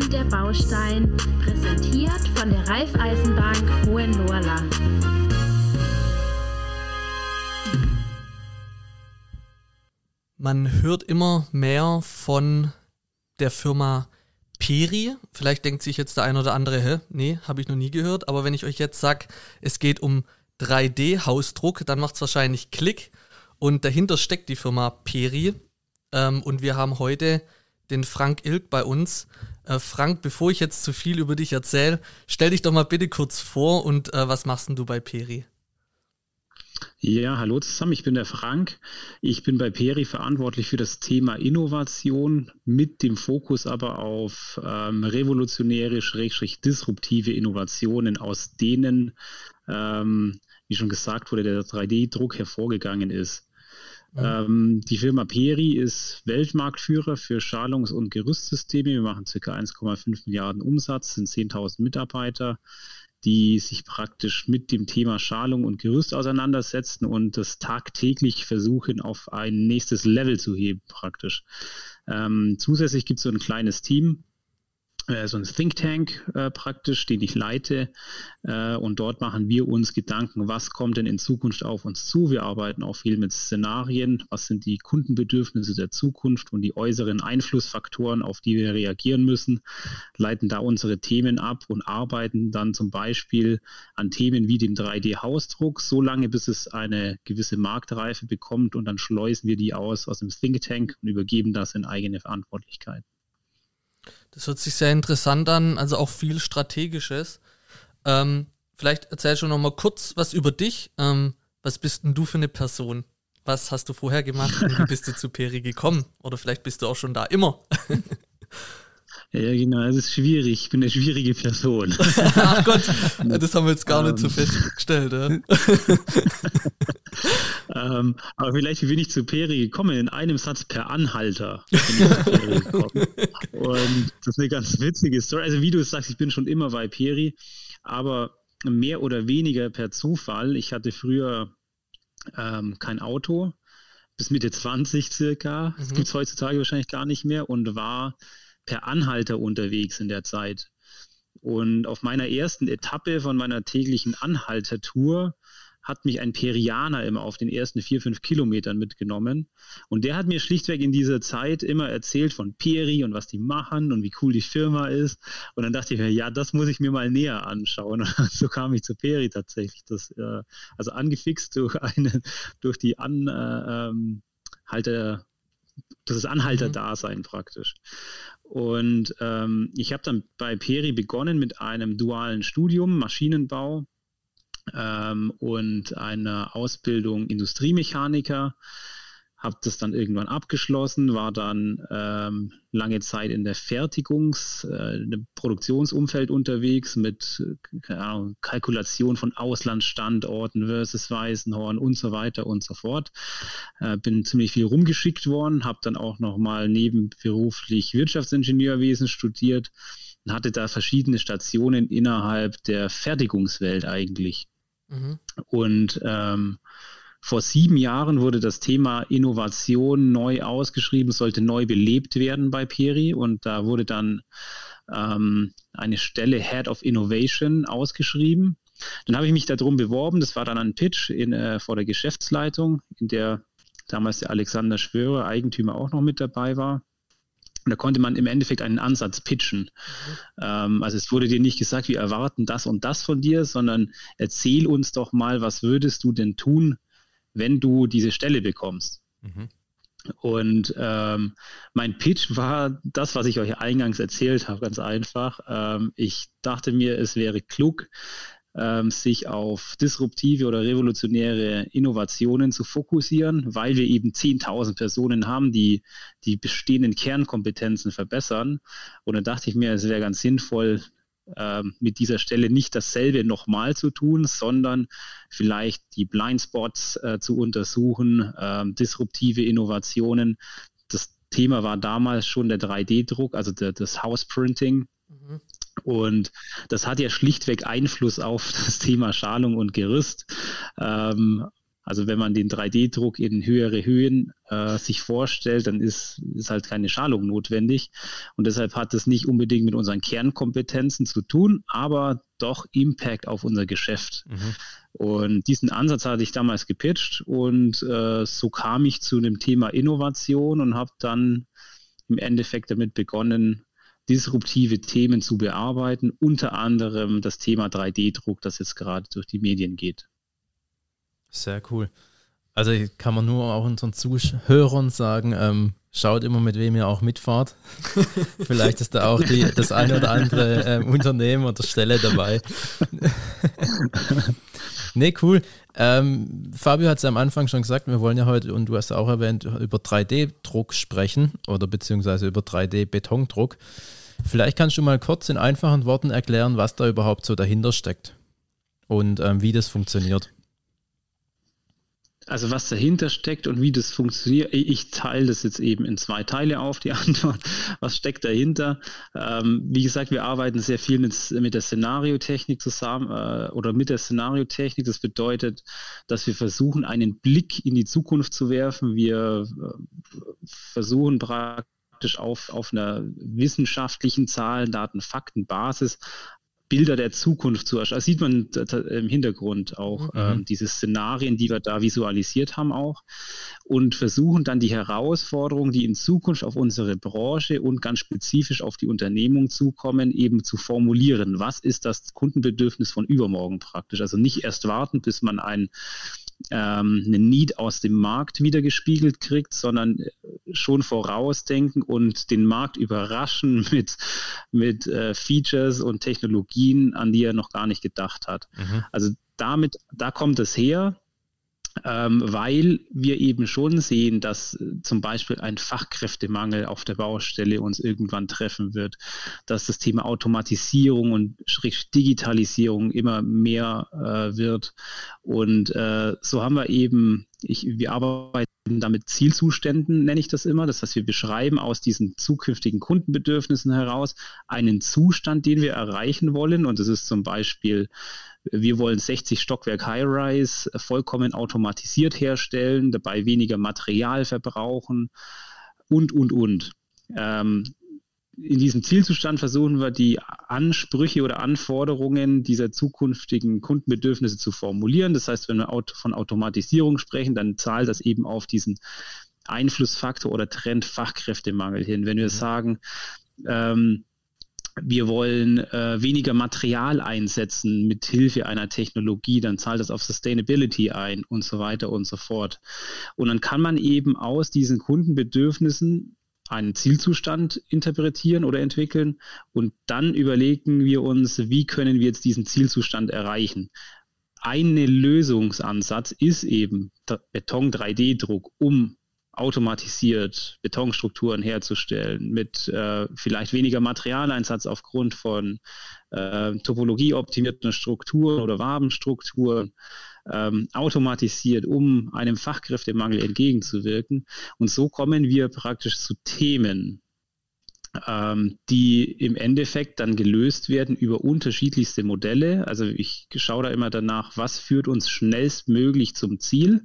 und der Baustein, präsentiert von der Raiffeisenbank Hohenlohrland. Man hört immer mehr von der Firma Peri. Vielleicht denkt sich jetzt der ein oder andere, hä? Nee, habe ich noch nie gehört. Aber wenn ich euch jetzt sage, es geht um 3D-Hausdruck, dann macht es wahrscheinlich Klick. Und dahinter steckt die Firma Peri. Ähm, und wir haben heute den Frank Ilk bei uns. Äh, Frank, bevor ich jetzt zu viel über dich erzähle, stell dich doch mal bitte kurz vor und äh, was machst denn du bei Peri? Ja, hallo zusammen, ich bin der Frank. Ich bin bei Peri verantwortlich für das Thema Innovation mit dem Fokus aber auf ähm, revolutionäre, schrägstrich disruptive Innovationen, aus denen, ähm, wie schon gesagt wurde, der 3D-Druck hervorgegangen ist. Mhm. Ähm, die Firma Peri ist Weltmarktführer für Schalungs- und Gerüstsysteme. Wir machen ca. 1,5 Milliarden Umsatz, sind 10.000 Mitarbeiter, die sich praktisch mit dem Thema Schalung und Gerüst auseinandersetzen und das tagtäglich versuchen, auf ein nächstes Level zu heben, praktisch. Ähm, zusätzlich gibt es so ein kleines Team, so ein Think Tank äh, praktisch, den ich leite. Äh, und dort machen wir uns Gedanken, was kommt denn in Zukunft auf uns zu. Wir arbeiten auch viel mit Szenarien, was sind die Kundenbedürfnisse der Zukunft und die äußeren Einflussfaktoren, auf die wir reagieren müssen, leiten da unsere Themen ab und arbeiten dann zum Beispiel an Themen wie dem 3D-Hausdruck, so lange bis es eine gewisse Marktreife bekommt und dann schleusen wir die aus aus dem Think Tank und übergeben das in eigene Verantwortlichkeit. Das hört sich sehr interessant an, also auch viel Strategisches. Ähm, vielleicht erzählst du noch mal kurz was über dich. Ähm, was bist denn du für eine Person? Was hast du vorher gemacht und wie bist du zu Peri gekommen? Oder vielleicht bist du auch schon da immer. Ja, genau, es ist schwierig. Ich bin eine schwierige Person. Ach Gott, das haben wir jetzt gar nicht so ähm. festgestellt. Ja? ähm, aber vielleicht, bin ich zu Peri gekommen? In einem Satz per Anhalter. Und das ist eine ganz witzige Story. Also, wie du sagst, ich bin schon immer bei Peri, aber mehr oder weniger per Zufall. Ich hatte früher ähm, kein Auto, bis Mitte 20 circa. Mhm. Das gibt es heutzutage wahrscheinlich gar nicht mehr und war per Anhalter unterwegs in der Zeit. Und auf meiner ersten Etappe von meiner täglichen Anhaltertour hat mich ein Perianer immer auf den ersten vier, fünf Kilometern mitgenommen. Und der hat mir schlichtweg in dieser Zeit immer erzählt von Peri und was die machen und wie cool die Firma ist. Und dann dachte ich mir, ja, das muss ich mir mal näher anschauen. Und so kam ich zu Peri tatsächlich. Das, äh, also angefixt durch eine, durch die Anhalter, äh, das ist Anhalterdasein mhm. praktisch. Und ähm, ich habe dann bei Peri begonnen mit einem dualen Studium Maschinenbau ähm, und einer Ausbildung Industriemechaniker habe das dann irgendwann abgeschlossen, war dann ähm, lange Zeit in der Fertigungs-, äh, im Produktionsumfeld unterwegs mit Ahnung, Kalkulation von Auslandsstandorten versus Weißenhorn und so weiter und so fort. Äh, bin ziemlich viel rumgeschickt worden, habe dann auch nochmal nebenberuflich Wirtschaftsingenieurwesen studiert und hatte da verschiedene Stationen innerhalb der Fertigungswelt eigentlich. Mhm. Und ähm, vor sieben Jahren wurde das Thema Innovation neu ausgeschrieben, sollte neu belebt werden bei Peri und da wurde dann ähm, eine Stelle Head of Innovation ausgeschrieben. Dann habe ich mich darum beworben, das war dann ein Pitch in, äh, vor der Geschäftsleitung, in der damals der Alexander Schwörer, Eigentümer, auch noch mit dabei war. Und da konnte man im Endeffekt einen Ansatz pitchen. Mhm. Ähm, also es wurde dir nicht gesagt, wir erwarten das und das von dir, sondern erzähl uns doch mal, was würdest du denn tun, wenn du diese Stelle bekommst. Mhm. Und ähm, mein Pitch war das, was ich euch eingangs erzählt habe, ganz einfach. Ähm, ich dachte mir, es wäre klug, ähm, sich auf disruptive oder revolutionäre Innovationen zu fokussieren, weil wir eben 10.000 Personen haben, die die bestehenden Kernkompetenzen verbessern. Und dann dachte ich mir, es wäre ganz sinnvoll, ähm, mit dieser Stelle nicht dasselbe nochmal zu tun, sondern vielleicht die Blindspots äh, zu untersuchen, ähm, disruptive Innovationen. Das Thema war damals schon der 3D-Druck, also der, das Houseprinting. Mhm. Und das hat ja schlichtweg Einfluss auf das Thema Schalung und Gerüst. Ähm, Also wenn man den 3D-Druck in höhere Höhen äh, sich vorstellt, dann ist, ist halt keine Schalung notwendig. Und deshalb hat es nicht unbedingt mit unseren Kernkompetenzen zu tun, aber doch Impact auf unser Geschäft. Mhm. Und diesen Ansatz hatte ich damals gepitcht und äh, so kam ich zu dem Thema Innovation und habe dann im Endeffekt damit begonnen, disruptive Themen zu bearbeiten, unter anderem das Thema 3D-Druck, das jetzt gerade durch die Medien geht. Sehr cool. Also kann man nur auch unseren Zuhörern sagen, ähm, schaut immer, mit wem ihr auch mitfahrt. Vielleicht ist da auch die, das eine oder andere ähm, Unternehmen oder Stelle dabei. nee, cool. Ähm, Fabio hat es am Anfang schon gesagt, wir wollen ja heute, und du hast auch erwähnt, über 3D-Druck sprechen oder beziehungsweise über 3D-Betondruck. Vielleicht kannst du mal kurz in einfachen Worten erklären, was da überhaupt so dahinter steckt und ähm, wie das funktioniert. Also was dahinter steckt und wie das funktioniert, ich teile das jetzt eben in zwei Teile auf, die Antwort. Was steckt dahinter? Ähm, wie gesagt, wir arbeiten sehr viel mit, mit der Szenariotechnik zusammen äh, oder mit der Szenariotechnik. Das bedeutet, dass wir versuchen, einen Blick in die Zukunft zu werfen. Wir äh, versuchen praktisch auf, auf einer wissenschaftlichen Zahlen, Daten, Fakten Basis Bilder der Zukunft zu erschaffen. Das sieht man im Hintergrund auch, mhm. ähm, diese Szenarien, die wir da visualisiert haben auch und versuchen dann die Herausforderungen, die in Zukunft auf unsere Branche und ganz spezifisch auf die Unternehmung zukommen, eben zu formulieren. Was ist das Kundenbedürfnis von übermorgen praktisch? Also nicht erst warten, bis man ein ähm, einen Need aus dem Markt wieder gespiegelt kriegt, sondern äh, schon vorausdenken und den Markt überraschen mit, mit äh, Features und Technologien, an die er noch gar nicht gedacht hat. Mhm. Also damit, da kommt es her ähm, weil wir eben schon sehen, dass äh, zum Beispiel ein Fachkräftemangel auf der Baustelle uns irgendwann treffen wird, dass das Thema Automatisierung und Digitalisierung immer mehr äh, wird. Und äh, so haben wir eben, ich, wir arbeiten damit Zielzuständen, nenne ich das immer. Das heißt, wir beschreiben aus diesen zukünftigen Kundenbedürfnissen heraus einen Zustand, den wir erreichen wollen. Und das ist zum Beispiel wir wollen 60 Stockwerk High-Rise vollkommen automatisiert herstellen, dabei weniger Material verbrauchen und, und, und. Ähm, in diesem Zielzustand versuchen wir die Ansprüche oder Anforderungen dieser zukünftigen Kundenbedürfnisse zu formulieren. Das heißt, wenn wir von Automatisierung sprechen, dann zahlt das eben auf diesen Einflussfaktor oder Trend Fachkräftemangel hin. Wenn wir sagen, ähm, wir wollen äh, weniger Material einsetzen mit Hilfe einer Technologie, dann zahlt das auf Sustainability ein und so weiter und so fort. Und dann kann man eben aus diesen Kundenbedürfnissen einen Zielzustand interpretieren oder entwickeln und dann überlegen wir uns, wie können wir jetzt diesen Zielzustand erreichen. Eine Lösungsansatz ist eben Beton 3D-Druck, um automatisiert Betonstrukturen herzustellen, mit äh, vielleicht weniger Materialeinsatz aufgrund von äh, topologieoptimierten Strukturen oder Wabenstrukturen, ähm, automatisiert, um einem Fachkräftemangel entgegenzuwirken. Und so kommen wir praktisch zu Themen, ähm, die im Endeffekt dann gelöst werden über unterschiedlichste Modelle. Also ich schaue da immer danach, was führt uns schnellstmöglich zum Ziel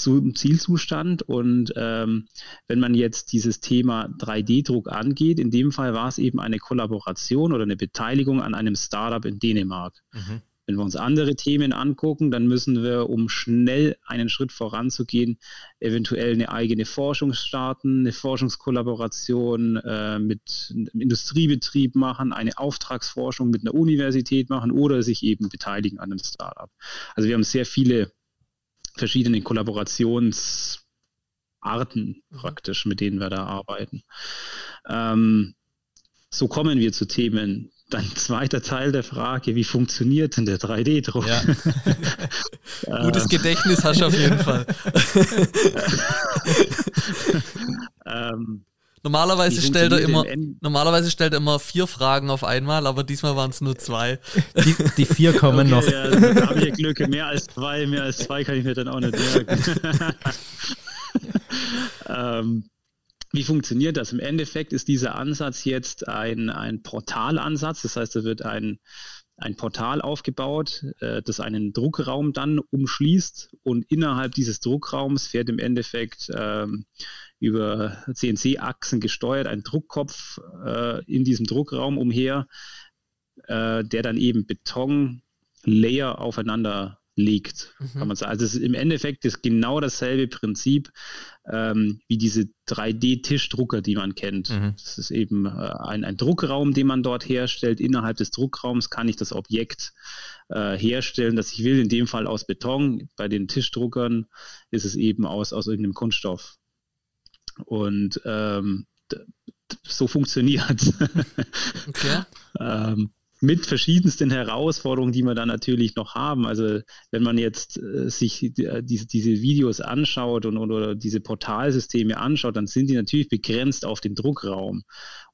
zum Zielzustand. Und ähm, wenn man jetzt dieses Thema 3D-Druck angeht, in dem Fall war es eben eine Kollaboration oder eine Beteiligung an einem Startup in Dänemark. Mhm. Wenn wir uns andere Themen angucken, dann müssen wir, um schnell einen Schritt voranzugehen, eventuell eine eigene Forschung starten, eine Forschungskollaboration äh, mit einem Industriebetrieb machen, eine Auftragsforschung mit einer Universität machen oder sich eben beteiligen an einem Startup. Also wir haben sehr viele verschiedene Kollaborationsarten praktisch, mit denen wir da arbeiten. Ähm, so kommen wir zu Themen. Dann zweiter Teil der Frage, wie funktioniert denn der 3D-Druck? Ja. Gutes Gedächtnis hast du auf jeden Fall. ähm, Normalerweise stellt er immer, normalerweise stellt er immer vier Fragen auf einmal, aber diesmal waren es nur zwei. Die, die vier kommen okay, noch. Ja, da habe ich Glück. Mehr als zwei, mehr als zwei kann ich mir dann auch nicht merken. ähm, wie funktioniert das? Im Endeffekt ist dieser Ansatz jetzt ein, ein Portalansatz. Das heißt, da wird ein, ein Portal aufgebaut, äh, das einen Druckraum dann umschließt und innerhalb dieses Druckraums fährt im Endeffekt ähm, über CNC-Achsen gesteuert ein Druckkopf äh, in diesem Druckraum umher, äh, der dann eben Betonlayer aufeinander legt, mhm. kann man sagen. Also es ist im Endeffekt ist genau dasselbe Prinzip ähm, wie diese 3D-Tischdrucker, die man kennt. Mhm. Das ist eben äh, ein, ein, Druckraum, den man dort herstellt. Innerhalb des Druckraums kann ich das Objekt äh, herstellen, das ich will, in dem Fall aus Beton. Bei den Tischdruckern ist es eben aus, aus irgendeinem Kunststoff. Und ähm, so funktioniert. Okay. ähm, mit verschiedensten Herausforderungen, die wir dann natürlich noch haben. Also wenn man jetzt äh, sich äh, diese, diese Videos anschaut und oder diese Portalsysteme anschaut, dann sind die natürlich begrenzt auf den Druckraum.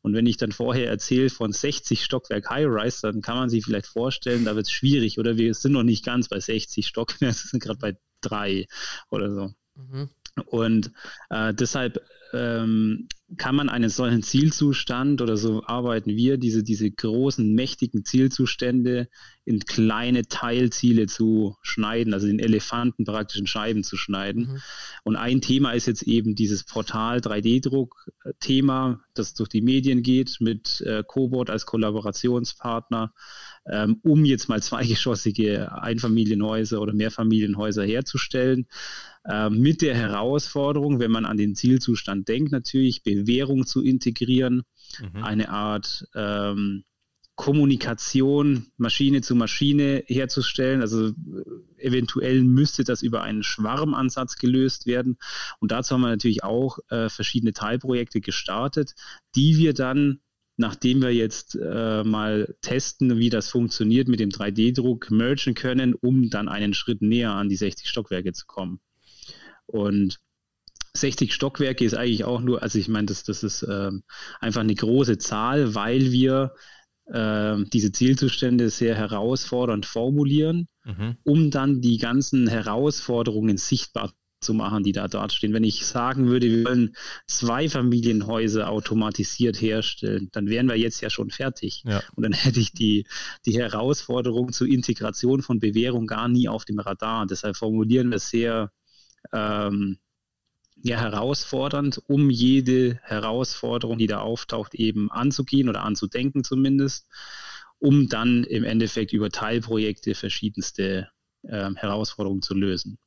Und wenn ich dann vorher erzähle von 60 Stockwerk High-Rise, dann kann man sich vielleicht vorstellen, da wird es schwierig oder wir sind noch nicht ganz bei 60 Stockwerken, wir sind gerade bei drei oder so. Mhm. Und äh, deshalb ähm, kann man einen solchen Zielzustand oder so arbeiten wir, diese, diese großen, mächtigen Zielzustände in kleine Teilziele zu schneiden, also den Elefanten praktisch in Scheiben zu schneiden. Mhm. Und ein Thema ist jetzt eben dieses Portal 3D-Druck-Thema, das durch die Medien geht mit äh, Cobot als Kollaborationspartner, ähm, um jetzt mal zweigeschossige Einfamilienhäuser oder Mehrfamilienhäuser herzustellen. Ähm, mit der Herausforderung, wenn man an den Zielzustand denkt, natürlich Bewährung zu integrieren, mhm. eine Art ähm, Kommunikation Maschine zu Maschine herzustellen. Also eventuell müsste das über einen Schwarmansatz gelöst werden. Und dazu haben wir natürlich auch äh, verschiedene Teilprojekte gestartet, die wir dann nachdem wir jetzt äh, mal testen, wie das funktioniert mit dem 3D-Druck, mergen können, um dann einen Schritt näher an die 60 Stockwerke zu kommen. Und 60 Stockwerke ist eigentlich auch nur, also ich meine, das, das ist ähm, einfach eine große Zahl, weil wir äh, diese Zielzustände sehr herausfordernd formulieren, mhm. um dann die ganzen Herausforderungen sichtbar zu machen, die da dort stehen. Wenn ich sagen würde, wir wollen zwei Familienhäuser automatisiert herstellen, dann wären wir jetzt ja schon fertig. Ja. Und dann hätte ich die, die Herausforderung zur Integration von Bewährung gar nie auf dem Radar. Deshalb formulieren wir sehr ähm, ja, herausfordernd, um jede Herausforderung, die da auftaucht, eben anzugehen oder anzudenken zumindest, um dann im Endeffekt über Teilprojekte verschiedenste äh, Herausforderungen zu lösen.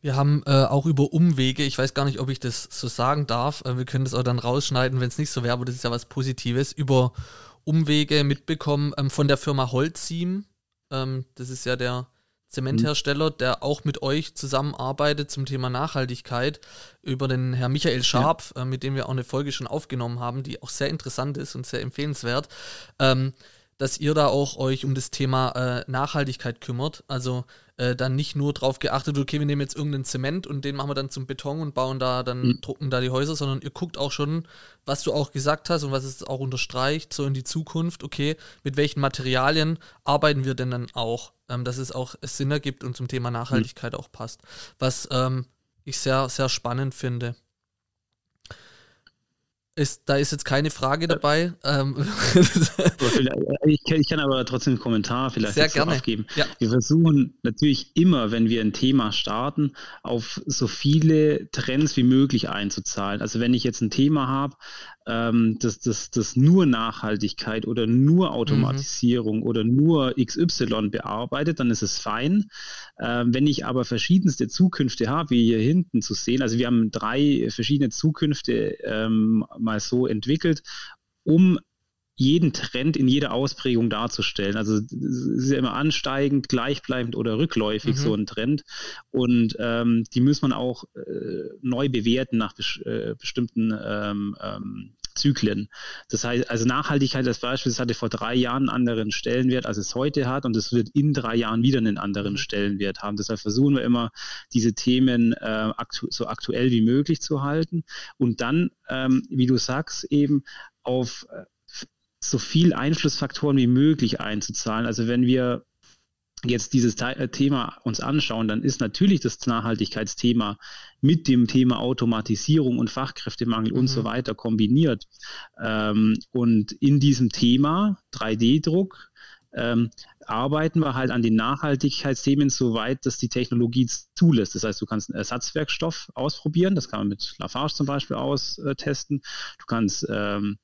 Wir haben äh, auch über Umwege, ich weiß gar nicht, ob ich das so sagen darf, äh, wir können das auch dann rausschneiden, wenn es nicht so wäre, aber das ist ja was Positives, über Umwege mitbekommen ähm, von der Firma Holzim. Ähm, das ist ja der Zementhersteller, der auch mit euch zusammenarbeitet zum Thema Nachhaltigkeit, über den Herrn Michael Scharp, ja. äh, mit dem wir auch eine Folge schon aufgenommen haben, die auch sehr interessant ist und sehr empfehlenswert. Ähm, dass ihr da auch euch um das Thema äh, Nachhaltigkeit kümmert. Also äh, dann nicht nur darauf geachtet, okay, wir nehmen jetzt irgendeinen Zement und den machen wir dann zum Beton und bauen da dann, mhm. drucken da die Häuser, sondern ihr guckt auch schon, was du auch gesagt hast und was es auch unterstreicht, so in die Zukunft, okay, mit welchen Materialien arbeiten wir denn dann auch, ähm, dass es auch Sinn ergibt und zum Thema Nachhaltigkeit mhm. auch passt. Was ähm, ich sehr, sehr spannend finde. Ist, da ist jetzt keine Frage dabei. Ähm. ich, kann, ich, kann, aber trotzdem einen Kommentar vielleicht Sehr gerne. abgeben. Ja. Wir versuchen natürlich immer, wenn wir ein Thema starten, auf so viele Trends wie möglich einzuzahlen. Also wenn ich jetzt ein Thema habe, ähm, dass das, das nur Nachhaltigkeit oder nur Automatisierung mhm. oder nur XY bearbeitet, dann ist es fein. Ähm, wenn ich aber verschiedenste Zukünfte habe, wie hier hinten zu sehen, also wir haben drei verschiedene Zukünfte ähm, mal so entwickelt, um jeden Trend in jeder Ausprägung darzustellen. Also es ist ja immer ansteigend, gleichbleibend oder rückläufig mhm. so ein Trend. Und ähm, die muss man auch äh, neu bewerten nach bes äh, bestimmten ähm, ähm, Zyklen. Das heißt, also Nachhaltigkeit als Beispiel, das hatte vor drei Jahren einen anderen Stellenwert, als es heute hat und es wird in drei Jahren wieder einen anderen mhm. Stellenwert haben. Deshalb versuchen wir immer, diese Themen äh, aktu so aktuell wie möglich zu halten und dann, ähm, wie du sagst, eben auf äh, so viel Einflussfaktoren wie möglich einzuzahlen. Also wenn wir jetzt dieses äh, Thema uns anschauen, dann ist natürlich das Nachhaltigkeitsthema mit dem Thema Automatisierung und Fachkräftemangel mhm. und so mhm. weiter kombiniert. Ähm, und in diesem Thema 3D-Druck ähm, arbeiten wir halt an den Nachhaltigkeitsthemen so weit, dass die Technologie zulässt. Das heißt, du kannst einen Ersatzwerkstoff ausprobieren, das kann man mit Lafarge zum Beispiel austesten. Du kannst ähm,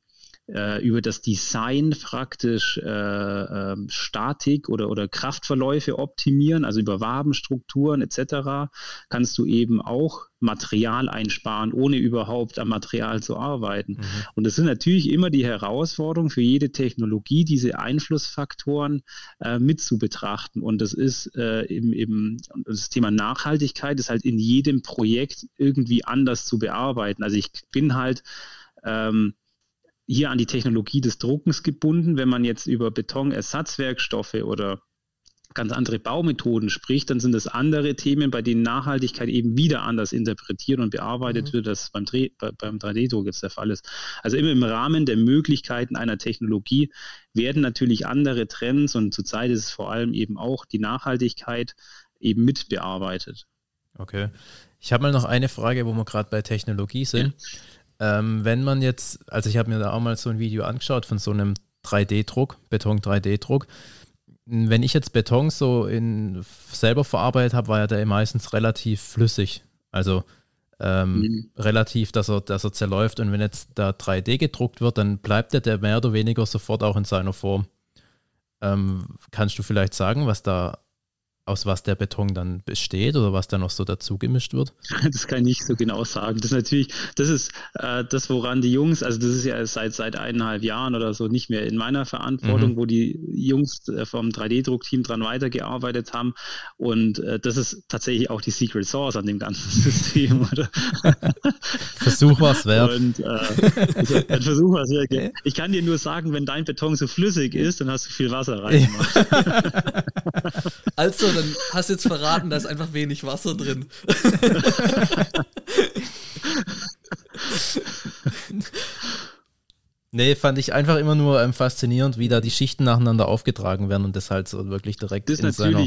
äh, über das Design praktisch äh, äh, Statik oder, oder Kraftverläufe optimieren, also über Wabenstrukturen etc., kannst du eben auch Material einsparen, ohne überhaupt am Material zu arbeiten. Mhm. Und das sind natürlich immer die Herausforderungen für jede Technologie, diese Einflussfaktoren äh, mit zu betrachten. Und das ist äh, im, im, das Thema Nachhaltigkeit ist halt in jedem Projekt irgendwie anders zu bearbeiten. Also ich bin halt ähm, hier an die Technologie des Druckens gebunden. Wenn man jetzt über Betonersatzwerkstoffe oder ganz andere Baumethoden spricht, dann sind das andere Themen, bei denen Nachhaltigkeit eben wieder anders interpretiert und bearbeitet mhm. wird, als beim, Dreh, beim 3D-Druck jetzt der Fall ist. Also immer im Rahmen der Möglichkeiten einer Technologie werden natürlich andere Trends und zurzeit ist es vor allem eben auch die Nachhaltigkeit eben mit bearbeitet. Okay. Ich habe mal noch eine Frage, wo wir gerade bei Technologie sind. Ja. Ähm, wenn man jetzt, also ich habe mir da auch mal so ein Video angeschaut von so einem 3D-Druck, Beton-3D-Druck. Wenn ich jetzt Beton so in, selber verarbeitet habe, war ja der meistens relativ flüssig. Also ähm, mhm. relativ, dass er, dass er zerläuft. Und wenn jetzt da 3D gedruckt wird, dann bleibt der, der mehr oder weniger sofort auch in seiner Form. Ähm, kannst du vielleicht sagen, was da aus was der Beton dann besteht oder was da noch so dazu gemischt wird? Das kann ich nicht so genau sagen. Das ist natürlich, das ist äh, das, woran die Jungs, also das ist ja seit, seit eineinhalb Jahren oder so nicht mehr in meiner Verantwortung, mhm. wo die Jungs äh, vom 3D-Druckteam dran weitergearbeitet haben. Und äh, das ist tatsächlich auch die Secret Source an dem ganzen System, oder? Versuch was wert. Und, äh, ein Versuch was wert. Ich kann dir nur sagen, wenn dein Beton so flüssig ist, dann hast du viel Wasser reingemacht. also dann hast du jetzt verraten, da ist einfach wenig Wasser drin. nee, fand ich einfach immer nur ähm, faszinierend, wie da die Schichten nacheinander aufgetragen werden und das halt so wirklich direkt in seiner,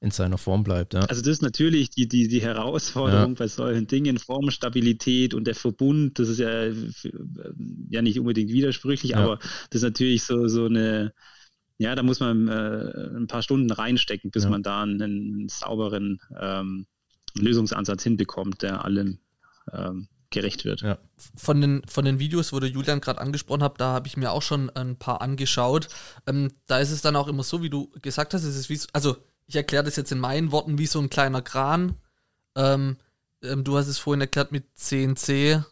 in seiner Form bleibt. Ja. Also das ist natürlich die, die, die Herausforderung ja. bei solchen Dingen, Formstabilität und der Verbund, das ist ja, ja nicht unbedingt widersprüchlich, ja. aber das ist natürlich so, so eine ja, da muss man äh, ein paar Stunden reinstecken, bis ja. man da einen, einen sauberen ähm, Lösungsansatz hinbekommt, der allem ähm, gerecht wird. Ja. Von, den, von den Videos, wo der Julian gerade angesprochen hat, da habe ich mir auch schon ein paar angeschaut. Ähm, da ist es dann auch immer so, wie du gesagt hast, es ist wie, also ich erkläre das jetzt in meinen Worten wie so ein kleiner Kran. Ähm, ähm, du hast es vorhin erklärt mit CNC.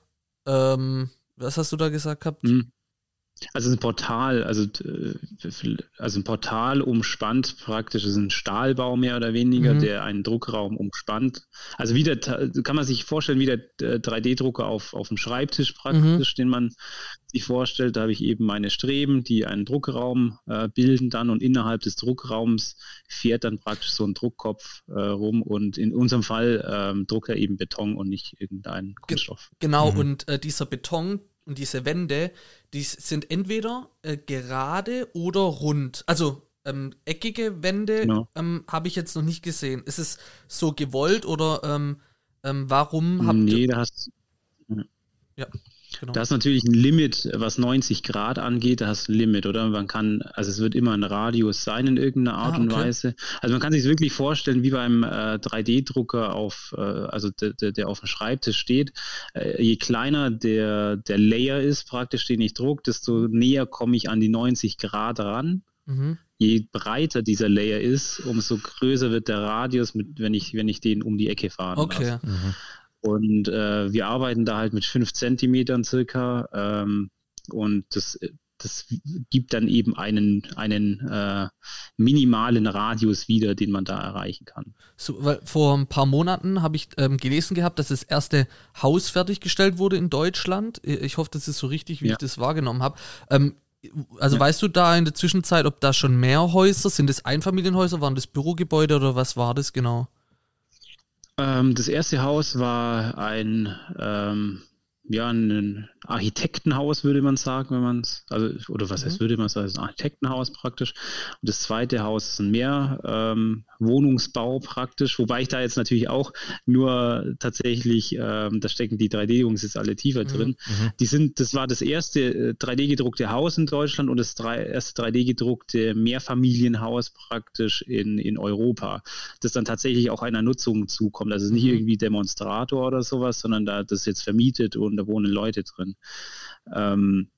Ähm, was hast du da gesagt gehabt? Mhm. Also ein Portal, also, äh, also ein Portal umspannt praktisch, ist ein Stahlbau mehr oder weniger, mhm. der einen Druckraum umspannt. Also wie der, kann man sich vorstellen, wie der 3D-Drucker äh, auf, auf dem Schreibtisch praktisch, mhm. den man sich vorstellt. Da habe ich eben meine Streben, die einen Druckraum äh, bilden dann und innerhalb des Druckraums fährt dann praktisch so ein Druckkopf äh, rum und in unserem Fall ähm, druckt er eben Beton und nicht irgendeinen Kunststoff. Genau, mhm. und äh, dieser Beton, und diese Wände, die sind entweder äh, gerade oder rund. Also ähm, eckige Wände genau. ähm, habe ich jetzt noch nicht gesehen. Ist es so gewollt oder ähm, ähm warum habt ihr. Nee, da hast. Ja. Genau. Da ist natürlich ein Limit, was 90 Grad angeht, da hast du ein Limit, oder? Man kann, also es wird immer ein Radius sein in irgendeiner Art ah, okay. und Weise. Also man kann sich wirklich vorstellen, wie beim äh, 3D-Drucker auf, äh, also der, der, der auf dem Schreibtisch steht. Äh, je kleiner der, der Layer ist, praktisch, den ich druck, desto näher komme ich an die 90 Grad ran. Mhm. Je breiter dieser Layer ist, umso größer wird der Radius, mit, wenn, ich, wenn ich den um die Ecke fahre. Okay. Mhm. Und äh, wir arbeiten da halt mit fünf Zentimetern circa. Ähm, und das, das gibt dann eben einen, einen äh, minimalen Radius wieder, den man da erreichen kann. So, weil vor ein paar Monaten habe ich ähm, gelesen gehabt, dass das erste Haus fertiggestellt wurde in Deutschland. Ich hoffe, das ist so richtig, wie ja. ich das wahrgenommen habe. Ähm, also ja. weißt du da in der Zwischenzeit, ob da schon mehr Häuser, sind es Einfamilienhäuser, waren das Bürogebäude oder was war das genau? Ähm, das erste Haus war ein, ähm, ja, ein Architektenhaus, würde man sagen, wenn man es, also, oder was mhm. heißt, würde man sagen, ein Architektenhaus praktisch. Und das zweite Haus ist ein Mehr, ähm, Wohnungsbau praktisch, wobei ich da jetzt natürlich auch nur tatsächlich, ähm, da stecken die 3D-Jungs jetzt alle tiefer mhm. drin. Mhm. Die sind, das war das erste 3D-gedruckte äh, Haus in Deutschland und das drei, erste 3D-gedruckte Mehrfamilienhaus praktisch in, in Europa, das dann tatsächlich auch einer Nutzung zukommt. Also nicht mhm. irgendwie Demonstrator oder sowas, sondern da das jetzt vermietet und da wohnen Leute drin. Ähm,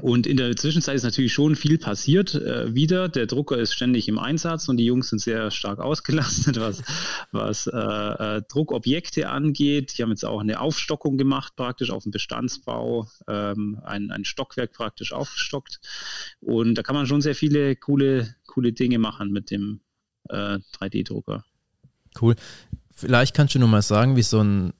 und in der Zwischenzeit ist natürlich schon viel passiert. Äh, wieder, der Drucker ist ständig im Einsatz und die Jungs sind sehr stark ausgelastet, was, was äh, äh, Druckobjekte angeht. Die haben jetzt auch eine Aufstockung gemacht, praktisch auf dem Bestandsbau, ähm, ein, ein Stockwerk praktisch aufgestockt. Und da kann man schon sehr viele coole, coole Dinge machen mit dem äh, 3D-Drucker. Cool. Vielleicht kannst du noch mal sagen, wie so ein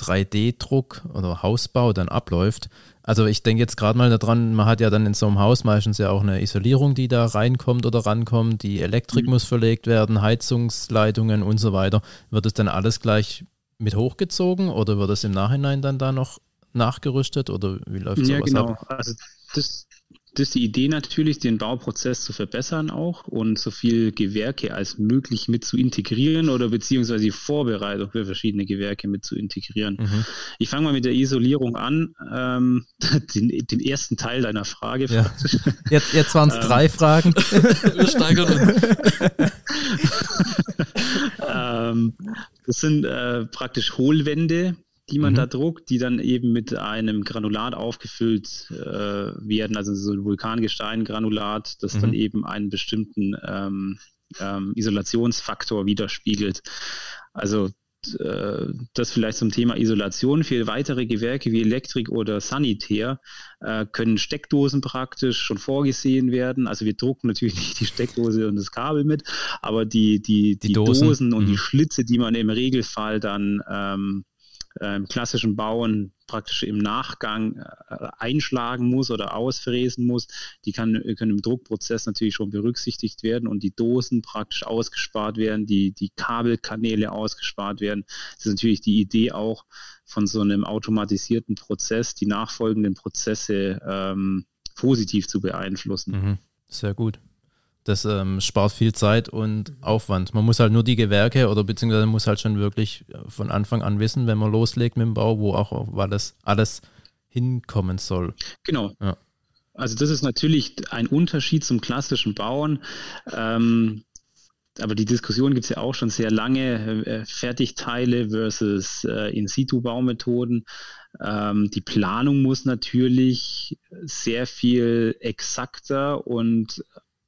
3D-Druck oder Hausbau dann abläuft. Also ich denke jetzt gerade mal daran, man hat ja dann in so einem Haus meistens ja auch eine Isolierung, die da reinkommt oder rankommt, die Elektrik mhm. muss verlegt werden, Heizungsleitungen und so weiter. Wird es dann alles gleich mit hochgezogen oder wird es im Nachhinein dann da noch nachgerüstet oder wie läuft ja, sowas genau. ab? Also das, das ist die Idee natürlich, den Bauprozess zu verbessern auch und so viel Gewerke als möglich mit zu integrieren oder beziehungsweise die Vorbereitung für verschiedene Gewerke mit zu integrieren. Mhm. Ich fange mal mit der Isolierung an, ähm, den, den, ersten Teil deiner Frage. Ja. Jetzt, jetzt waren es ähm, drei Fragen. Wir steigern uns. ähm, das sind äh, praktisch Hohlwände, die man mhm. da druckt, die dann eben mit einem Granulat aufgefüllt äh, werden, also so ein Vulkangestein-Granulat, das mhm. dann eben einen bestimmten ähm, ähm, Isolationsfaktor widerspiegelt. Also äh, das vielleicht zum Thema Isolation. Für weitere Gewerke wie Elektrik oder Sanitär äh, können Steckdosen praktisch schon vorgesehen werden. Also wir drucken natürlich nicht die Steckdose und das Kabel mit, aber die, die, die, die Dosen. Dosen, und mhm. die Schlitze, die man im Regelfall dann ähm, äh, im klassischen Bauen praktisch im Nachgang äh, einschlagen muss oder ausfräsen muss, die kann, können im Druckprozess natürlich schon berücksichtigt werden und die Dosen praktisch ausgespart werden, die, die Kabelkanäle ausgespart werden. Das ist natürlich die Idee auch von so einem automatisierten Prozess, die nachfolgenden Prozesse ähm, positiv zu beeinflussen. Mhm. Sehr gut. Das ähm, spart viel Zeit und mhm. Aufwand. Man muss halt nur die Gewerke oder beziehungsweise muss halt schon wirklich äh, von Anfang an wissen, wenn man loslegt mit dem Bau, wo auch das alles hinkommen soll. Genau. Ja. Also das ist natürlich ein Unterschied zum klassischen Bauen. Ähm, aber die Diskussion gibt es ja auch schon sehr lange. Äh, Fertigteile versus äh, In-situ-Baumethoden. Ähm, die Planung muss natürlich sehr viel exakter und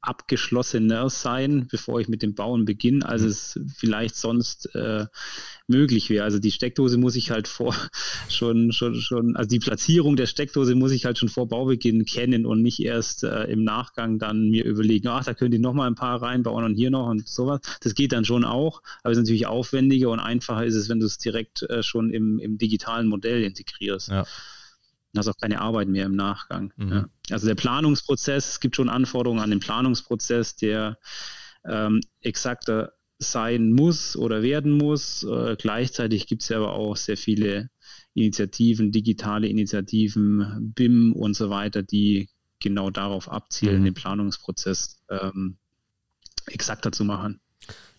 abgeschlossener sein, bevor ich mit dem Bauen beginne, als mhm. es vielleicht sonst äh, möglich wäre. Also die Steckdose muss ich halt vor schon, schon, schon, also die Platzierung der Steckdose muss ich halt schon vor Baubeginn kennen und nicht erst äh, im Nachgang dann mir überlegen, ach, da könnt ihr noch mal ein paar reinbauen und hier noch und sowas. Das geht dann schon auch, aber es ist natürlich aufwendiger und einfacher ist es, wenn du es direkt äh, schon im, im digitalen Modell integrierst. Ja hast auch keine Arbeit mehr im Nachgang. Mhm. Ja. Also der Planungsprozess, es gibt schon Anforderungen an den Planungsprozess, der ähm, exakter sein muss oder werden muss. Äh, gleichzeitig gibt es ja aber auch sehr viele Initiativen, digitale Initiativen, BIM und so weiter, die genau darauf abzielen, mhm. den Planungsprozess ähm, exakter zu machen.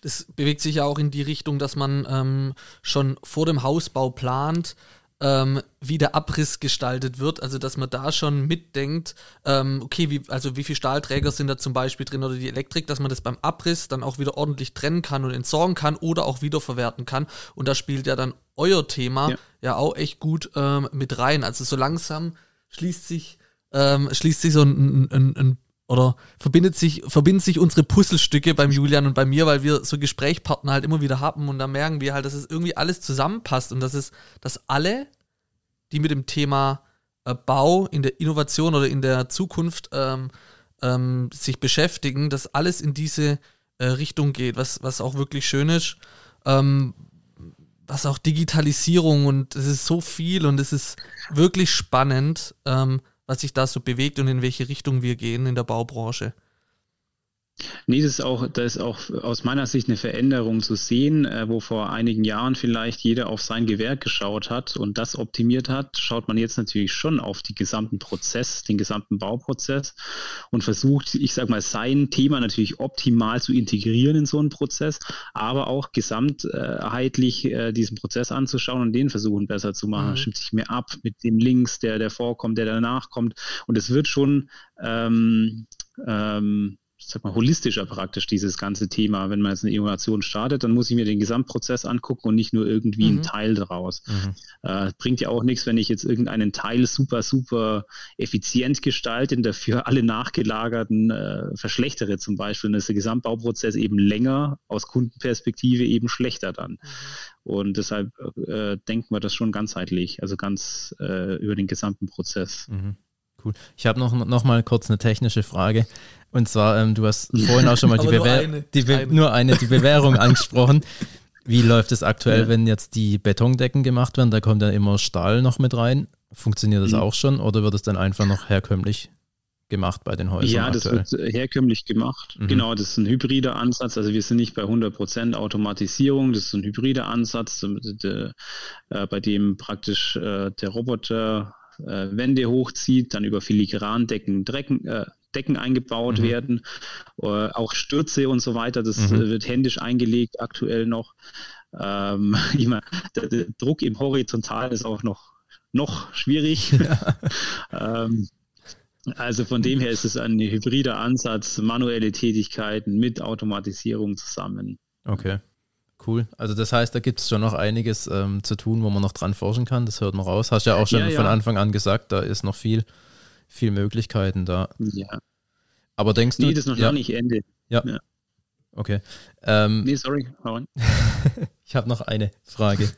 Das bewegt sich ja auch in die Richtung, dass man ähm, schon vor dem Hausbau plant, ähm, wie der Abriss gestaltet wird, also dass man da schon mitdenkt, ähm, okay, wie, also wie viele Stahlträger sind da zum Beispiel drin oder die Elektrik, dass man das beim Abriss dann auch wieder ordentlich trennen kann und entsorgen kann oder auch wiederverwerten kann. Und da spielt ja dann euer Thema ja, ja auch echt gut ähm, mit rein. Also so langsam schließt sich, ähm, schließt sich so ein, ein, ein oder verbindet sich, verbinden sich unsere Puzzlestücke beim Julian und bei mir, weil wir so Gesprächspartner halt immer wieder haben und da merken wir halt, dass es irgendwie alles zusammenpasst und dass es, dass alle, die mit dem Thema äh, Bau in der Innovation oder in der Zukunft ähm, ähm, sich beschäftigen, dass alles in diese äh, Richtung geht, was, was auch wirklich schön ist. Ähm, was auch Digitalisierung und es ist so viel und es ist wirklich spannend. Ähm, was sich da so bewegt und in welche Richtung wir gehen in der Baubranche. Nee, das ist auch, da ist auch aus meiner Sicht eine Veränderung zu sehen, äh, wo vor einigen Jahren vielleicht jeder auf sein Gewerk geschaut hat und das optimiert hat, schaut man jetzt natürlich schon auf den gesamten Prozess, den gesamten Bauprozess und versucht, ich sag mal, sein Thema natürlich optimal zu integrieren in so einen Prozess, aber auch gesamtheitlich äh, diesen Prozess anzuschauen und den versuchen besser zu machen. Mhm. Stimmt sich mehr ab mit dem Links, der, der vorkommt, der danach kommt. Und es wird schon ähm, ähm, ich sag mal, holistischer praktisch dieses ganze Thema. Wenn man jetzt eine Innovation startet, dann muss ich mir den Gesamtprozess angucken und nicht nur irgendwie mhm. einen Teil daraus. Mhm. Äh, bringt ja auch nichts, wenn ich jetzt irgendeinen Teil super, super effizient gestalte und dafür alle nachgelagerten äh, verschlechtere zum Beispiel. Dann ist der Gesamtbauprozess eben länger, aus Kundenperspektive eben schlechter dann. Mhm. Und deshalb äh, denken wir das schon ganzheitlich, also ganz äh, über den gesamten Prozess. Mhm. Cool. Ich habe noch, noch mal kurz eine technische Frage. Und zwar, ähm, du hast vorhin auch schon mal die, Bewehr eine, die Be eine. nur eine, die Bewährung angesprochen. Wie läuft es aktuell, ja. wenn jetzt die Betondecken gemacht werden? Da kommt dann immer Stahl noch mit rein. Funktioniert das mhm. auch schon oder wird es dann einfach noch herkömmlich gemacht bei den Häusern? Ja, das aktuell? wird herkömmlich gemacht. Mhm. Genau, das ist ein hybrider Ansatz. Also wir sind nicht bei 100% Automatisierung, das ist ein hybrider Ansatz, äh, bei dem praktisch äh, der Roboter äh, Wände hochzieht, dann über Filigrandecken Drecken, äh, Decken eingebaut mhm. werden, äh, auch Stürze und so weiter. Das mhm. wird händisch eingelegt aktuell noch. Ähm, meine, der, der, Druck im Horizontalen ist auch noch, noch schwierig. Ja. ähm, also von dem her ist es ein hybrider Ansatz, manuelle Tätigkeiten mit Automatisierung zusammen. Okay. Cool. Also das heißt, da gibt es schon noch einiges ähm, zu tun, wo man noch dran forschen kann. Das hört man raus. Hast ja auch schon ja, ja. von Anfang an gesagt, da ist noch viel, viel Möglichkeiten da. Ja. Aber denkst du. Nee, das ist noch ja. nicht Ende. Ja. ja. Okay. Ähm, nee, sorry. ich habe noch eine Frage.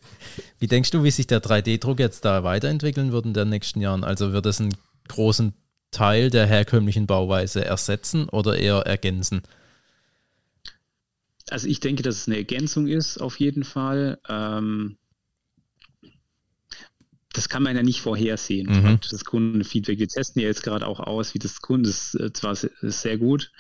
Wie denkst du, wie sich der 3D-Druck jetzt da weiterentwickeln wird in den nächsten Jahren? Also wird es einen großen Teil der herkömmlichen Bauweise ersetzen oder eher ergänzen? Also ich denke, dass es eine Ergänzung ist, auf jeden Fall. Ähm, das kann man ja nicht vorhersehen. Mhm. Das Kundenfeedback, wir testen ja jetzt gerade auch aus, wie das Kunde ist äh, zwar sehr gut,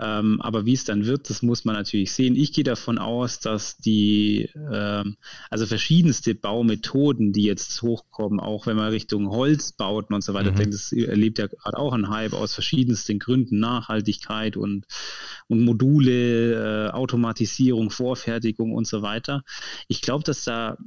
ähm, aber wie es dann wird, das muss man natürlich sehen. Ich gehe davon aus, dass die, ähm, also verschiedenste Baumethoden, die jetzt hochkommen, auch wenn man Richtung Holzbauten und so weiter mhm. denkt, das erlebt ja gerade auch ein Hype aus verschiedensten Gründen, Nachhaltigkeit und, und Module, äh, Automatisierung, Vorfertigung und so weiter. Ich glaube, dass da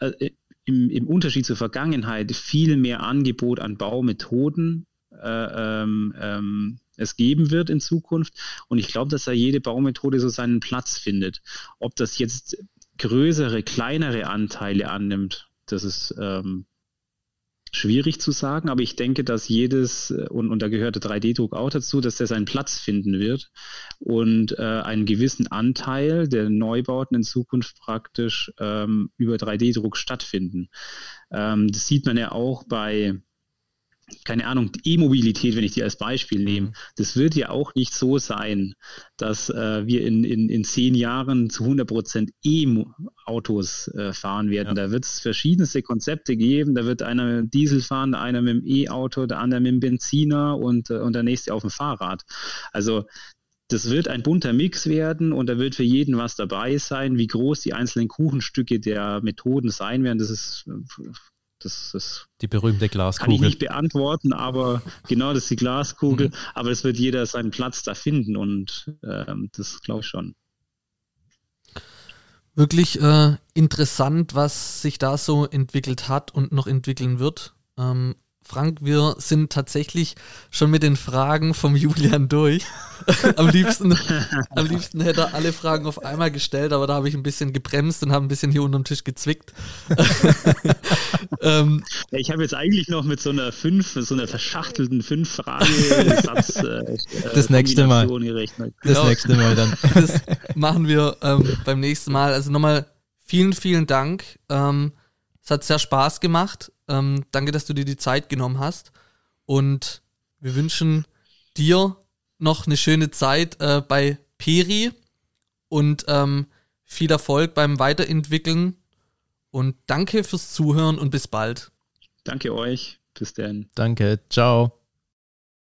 äh, im, im Unterschied zur Vergangenheit viel mehr Angebot an Baumethoden äh, ähm, ähm, es geben wird in Zukunft. Und ich glaube, dass da jede Baumethode so seinen Platz findet. Ob das jetzt größere, kleinere Anteile annimmt, das ist ähm, schwierig zu sagen, aber ich denke, dass jedes, äh, und, und da gehört der 3D-Druck auch dazu, dass der seinen Platz finden wird und äh, einen gewissen Anteil der Neubauten in Zukunft praktisch ähm, über 3D-Druck stattfinden. Ähm, das sieht man ja auch bei keine Ahnung, E-Mobilität, wenn ich die als Beispiel nehme, mhm. das wird ja auch nicht so sein, dass äh, wir in, in, in zehn Jahren zu 100 Prozent E-Autos äh, fahren werden. Ja. Da wird es verschiedenste Konzepte geben. Da wird einer mit dem Diesel fahren, einer mit dem E-Auto, der andere mit dem Benziner und, äh, und der nächste auf dem Fahrrad. Also das wird ein bunter Mix werden und da wird für jeden was dabei sein. Wie groß die einzelnen Kuchenstücke der Methoden sein werden, das ist äh, das, das die berühmte Glaskugel. Kann ich nicht beantworten, aber genau, das ist die Glaskugel. Mhm. Aber es wird jeder seinen Platz da finden und ähm, das glaube ich schon. Wirklich äh, interessant, was sich da so entwickelt hat und noch entwickeln wird. Ähm, Frank, wir sind tatsächlich schon mit den Fragen vom Julian durch. am, liebsten, am liebsten hätte er alle Fragen auf einmal gestellt, aber da habe ich ein bisschen gebremst und habe ein bisschen hier unterm Tisch gezwickt. Ähm, ja, ich habe jetzt eigentlich noch mit so einer fünf, so einer verschachtelten fünf Frage Satz, äh, das nächste Mal. Gerechnet. Das genau. nächste Mal dann. Das machen wir ähm, beim nächsten Mal. Also nochmal vielen, vielen Dank. Ähm, es hat sehr Spaß gemacht. Ähm, danke, dass du dir die Zeit genommen hast. Und wir wünschen dir noch eine schöne Zeit äh, bei Peri und ähm, viel Erfolg beim Weiterentwickeln. Und danke fürs Zuhören und bis bald. Danke euch. Bis dann. Danke. Ciao.